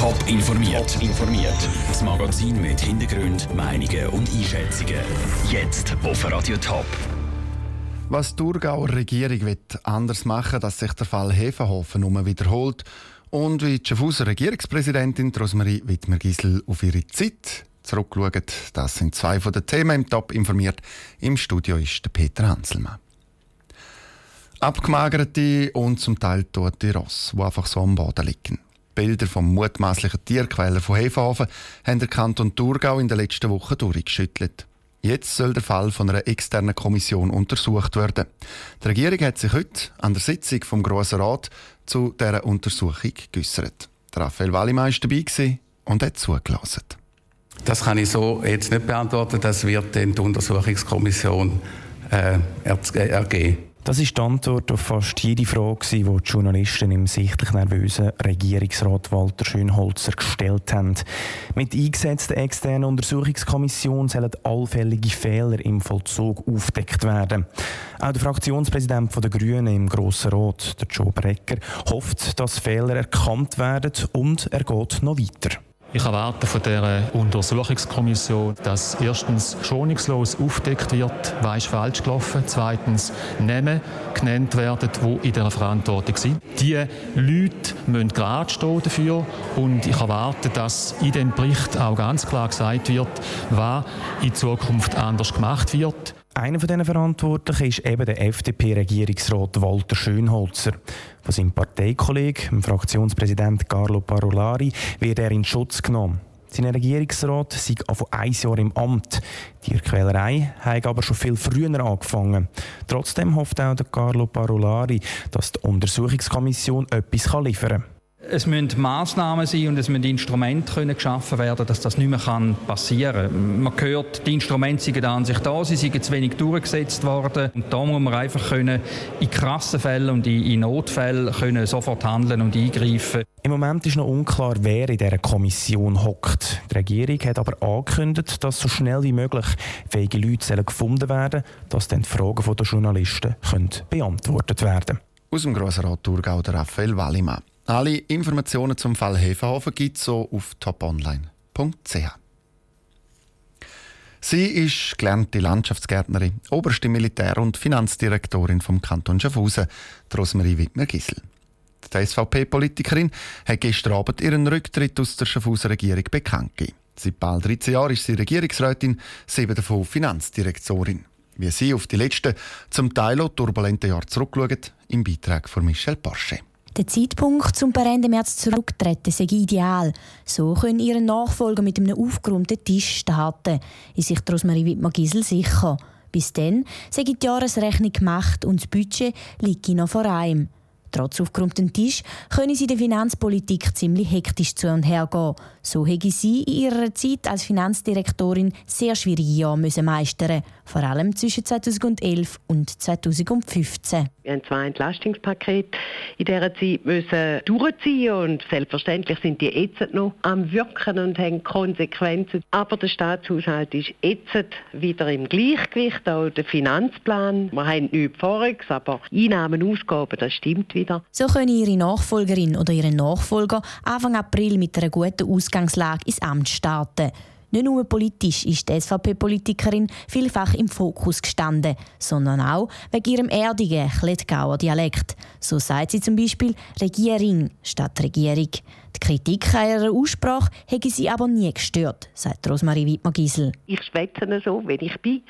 Top informiert. informiert. Das Magazin mit Hintergrund, Meinungen und Einschätzungen. Jetzt auf Radio Top. Was die Thurgauer Regierung wird anders machen dass sich der Fall Hefenhofen um wiederholt und wie die Schaffhauser Regierungspräsidentin Rosmarie Wittmer-Gisel auf ihre Zeit zurückschaut, das sind zwei von den Themen im Top informiert. Im Studio ist der Peter Hanselmann. Abgemagerte und zum Teil tote Ross, die einfach so am Boden liegen. Bilder vom mutmaßlichen Tierquäler von Hefenhofen haben der Kanton Thurgau in den letzten Wochen durchgeschüttelt. Jetzt soll der Fall von einer externen Kommission untersucht werden. Die Regierung hat sich heute an der Sitzung vom Grossen Rat zu dieser Untersuchung geäussert. Raphael Wallimann war dabei und hat zugelassen. Das kann ich so jetzt nicht beantworten. Das wird dann die Untersuchungskommission äh, ergeben. Das ist die Antwort auf fast jede Frage, die die Journalisten im sichtlich nervösen Regierungsrat Walter Schönholzer gestellt haben. Mit eingesetzter externen Untersuchungskommission sollen allfällige Fehler im Vollzug aufdeckt werden. Auch der Fraktionspräsident der Grünen im Grossen Rat, der Joe Brecker, hofft, dass Fehler erkannt werden und er geht noch weiter. Ich erwarte von der Untersuchungskommission, dass erstens schonungslos aufdeckt wird, was ist falsch gelaufen, zweitens Namen genannt werden, die in der Verantwortung sind. Die Leute müssen gerade stehen dafür und ich erwarte, dass in dem Bericht auch ganz klar gesagt wird, was in Zukunft anders gemacht wird. Einer von diesen Verantwortlichen ist eben der FDP-Regierungsrat Walter Schönholzer. Von seinem Parteikollegen, dem Fraktionspräsident Carlo Parolari, wird er in Schutz genommen. Sein Regierungsrat sei von ein Jahr im Amt. Die Quälerei hat aber schon viel früher angefangen. Trotzdem hofft auch der Carlo Parolari, dass die Untersuchungskommission etwas liefern kann. Es müssen Massnahmen sein und es müssen Instrumente können geschaffen werden, dass das nicht mehr passieren kann. Man hört, die Instrumente sind an sich da, sie sind zu wenig durchgesetzt worden. Und da muss man einfach können, in krassen Fällen und in Notfällen können sofort handeln und eingreifen. Im Moment ist noch unklar, wer in dieser Kommission hockt. Die Regierung hat aber angekündigt, dass so schnell wie möglich fähige Leute gefunden werden dass dann die Fragen der Journalisten beantwortet werden können. Aus dem Grossen Rat Thurgau, der Raphael Wallimann. Alle Informationen zum Fall Hefenhofen gibt es so auf toponline.ch. Sie ist gelernte Landschaftsgärtnerin, oberste Militär- und Finanzdirektorin vom Kanton Schaffhausen, Rosmarie Wittmer-Gissel. Die SVP-Politikerin hat gestern Abend ihren Rücktritt aus der Schaffhauser Regierung bekannt gegeben. Seit bald 13 Jahren ist sie Regierungsrätin, sieben davon Finanzdirektorin. Wie sie auf die letzten, zum Teil auch turbulenten Jahre zurückschaut, im Beitrag von Michel Porsche. Der Zeitpunkt zum per Ende März zurücktreten sei ideal. So können ihre Nachfolger mit einem aufgeräumten Tisch starten, ist sich Rosmarie Wittmer-Gisel sicher. Bis dann sei die Jahresrechnung gemacht und das Budget liege noch vor einem. Trotz aufgeräumten Tisch können sie der Finanzpolitik ziemlich hektisch zu und her gehen. So hätte sie in ihrer Zeit als Finanzdirektorin sehr schwierige Jahre müssen meistern vor allem zwischen 2011 und 2015. Wir haben zwei Entlastungspakete in dieser Zeit müssen durchziehen und selbstverständlich sind die jetzt noch am Wirken und haben Konsequenzen. Aber der Staatshaushalt ist jetzt wieder im Gleichgewicht, auch der Finanzplan. Wir haben nichts Voriges, aber Einnahmen, Ausgaben, das stimmt wieder. So können Ihre Nachfolgerin oder Ihre Nachfolger Anfang April mit einer guten Ausgangslage ins Amt starten. Nicht nur politisch ist die SVP-Politikerin vielfach im Fokus gestanden, sondern auch wegen ihrem erdigen Klettgauer Dialekt. So sagt sie zum Beispiel Regierung statt Regierung. Die Kritik an ihrer Aussprache hätte sie aber nie gestört, sagt Rosmarie Wittmer-Gisel. Ich schwätze so, wie ich bin.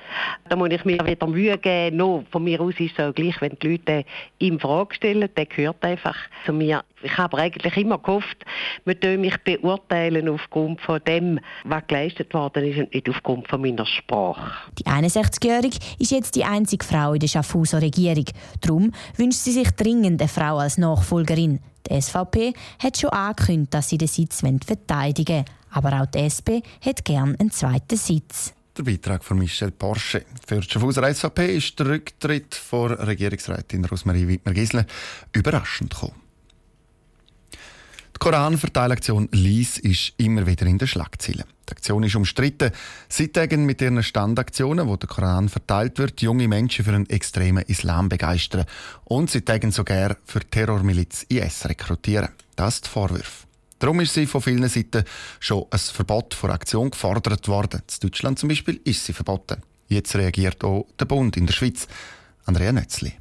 Da muss ich mir wieder Mühe geben. No, von mir aus ist es so gleich, wenn die Leute ihm Fragen stellen, der gehört einfach zu mir. Ich habe eigentlich immer gehofft, man soll mich beurteilen aufgrund von dem, was geleistet worden ist und nicht aufgrund von meiner Sprache. Die 61-Jährige ist jetzt die einzige Frau in der Schaffhauser Regierung. Darum wünscht sie sich dringend eine Frau als Nachfolgerin. Die SVP hat schon angekündigt, dass sie den Sitz verteidigen wollen. Aber auch die SP hat gern einen zweiten Sitz. Der Beitrag von Michel Porsche. Für die Schaffhauser SVP ist der Rücktritt von Regierungsrätin Rosmarie Wittmer-Gisler überraschend gekommen. Die Koranverteilaktion Lies ist immer wieder in den Schlagzeilen. Die Aktion ist umstritten. Seit Tagen mit ihren Standaktionen, wo der Koran verteilt wird, junge Menschen für einen extremen Islam begeistern und seit Tagen sogar für Terrormiliz IS rekrutieren. Das ist der Vorwurf. Darum ist sie von vielen Seiten schon ein Verbot vor Aktion gefordert worden. In Deutschland zum Beispiel ist sie verboten. Jetzt reagiert auch der Bund in der Schweiz. Andrea Netzli.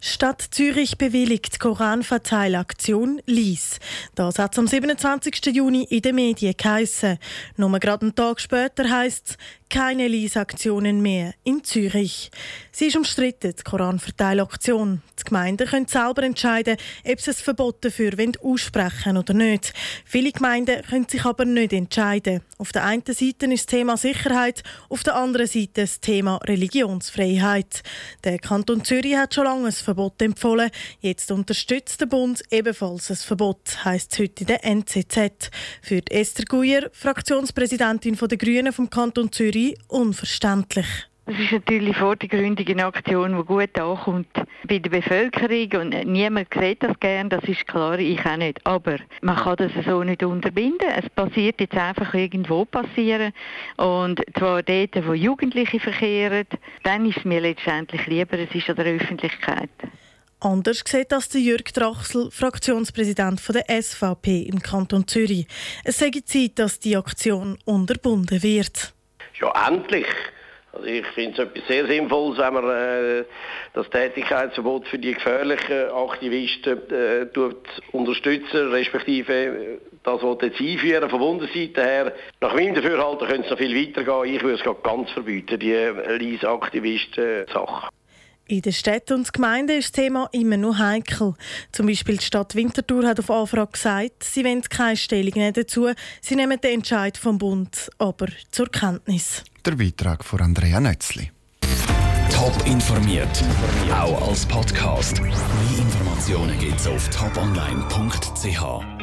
Stadt Zürich bewilligt Koranverteilaktion Lies. Das hat am 27. Juni in den Medien geheissen. Nur gerade einen Tag später heisst es, keine Lease-Aktionen mehr in Zürich. Sie ist umstritten, die Koranverteilaktion. Die Gemeinden können selber entscheiden, ob sie es Verbot dafür aussprechen oder nicht. Viele Gemeinden können sich aber nicht entscheiden. Auf der einen Seite ist das Thema Sicherheit, auf der anderen Seite das Thema Religionsfreiheit. Der Kanton Zürich hat schon lange ein Verbot empfohlen. Jetzt unterstützt der Bund ebenfalls ein Verbot, heisst es heute in der NZZ. Für Esther Guyer, Fraktionspräsidentin der Grünen vom Kanton Zürich, Zürich unverständlich. Das ist natürlich vordergründig eine Aktion, die gut ankommt bei der Bevölkerung und niemand sieht das gern, das ist klar, ich auch nicht. Aber man kann das so nicht unterbinden. Es passiert jetzt einfach irgendwo passieren und zwar dort, wo Jugendliche verkehren, dann ist es mir letztendlich lieber, es ist an der Öffentlichkeit. Anders sieht das der Jürg Drachsel, Fraktionspräsident der SVP im Kanton Zürich. Es sei Zeit, dass die Aktion unterbunden wird ja endlich. Also ich finde es etwas sehr Sinnvolles, wenn man äh, das Tätigkeitsverbot für die gefährlichen Aktivisten äh, unterstützen, respektive äh, das, was jetzt einführen von Bundesseite her. Nach meinem Dafürhalten könnte es noch viel weiter gehen. Ich würde es ganz verbieten, die Lease-Aktivisten-Sache. In den Städten und Gemeinden ist das Thema immer noch heikel. Zum Beispiel die Stadt Winterthur hat auf Anfrage gesagt, sie wollen keine Stellung nehmen dazu. Sie nehmen den Entscheid vom Bund aber zur Kenntnis. Der Beitrag von Andrea Nötzli. Top informiert, auch als Podcast. Mehr Informationen gibt es auf toponline.ch.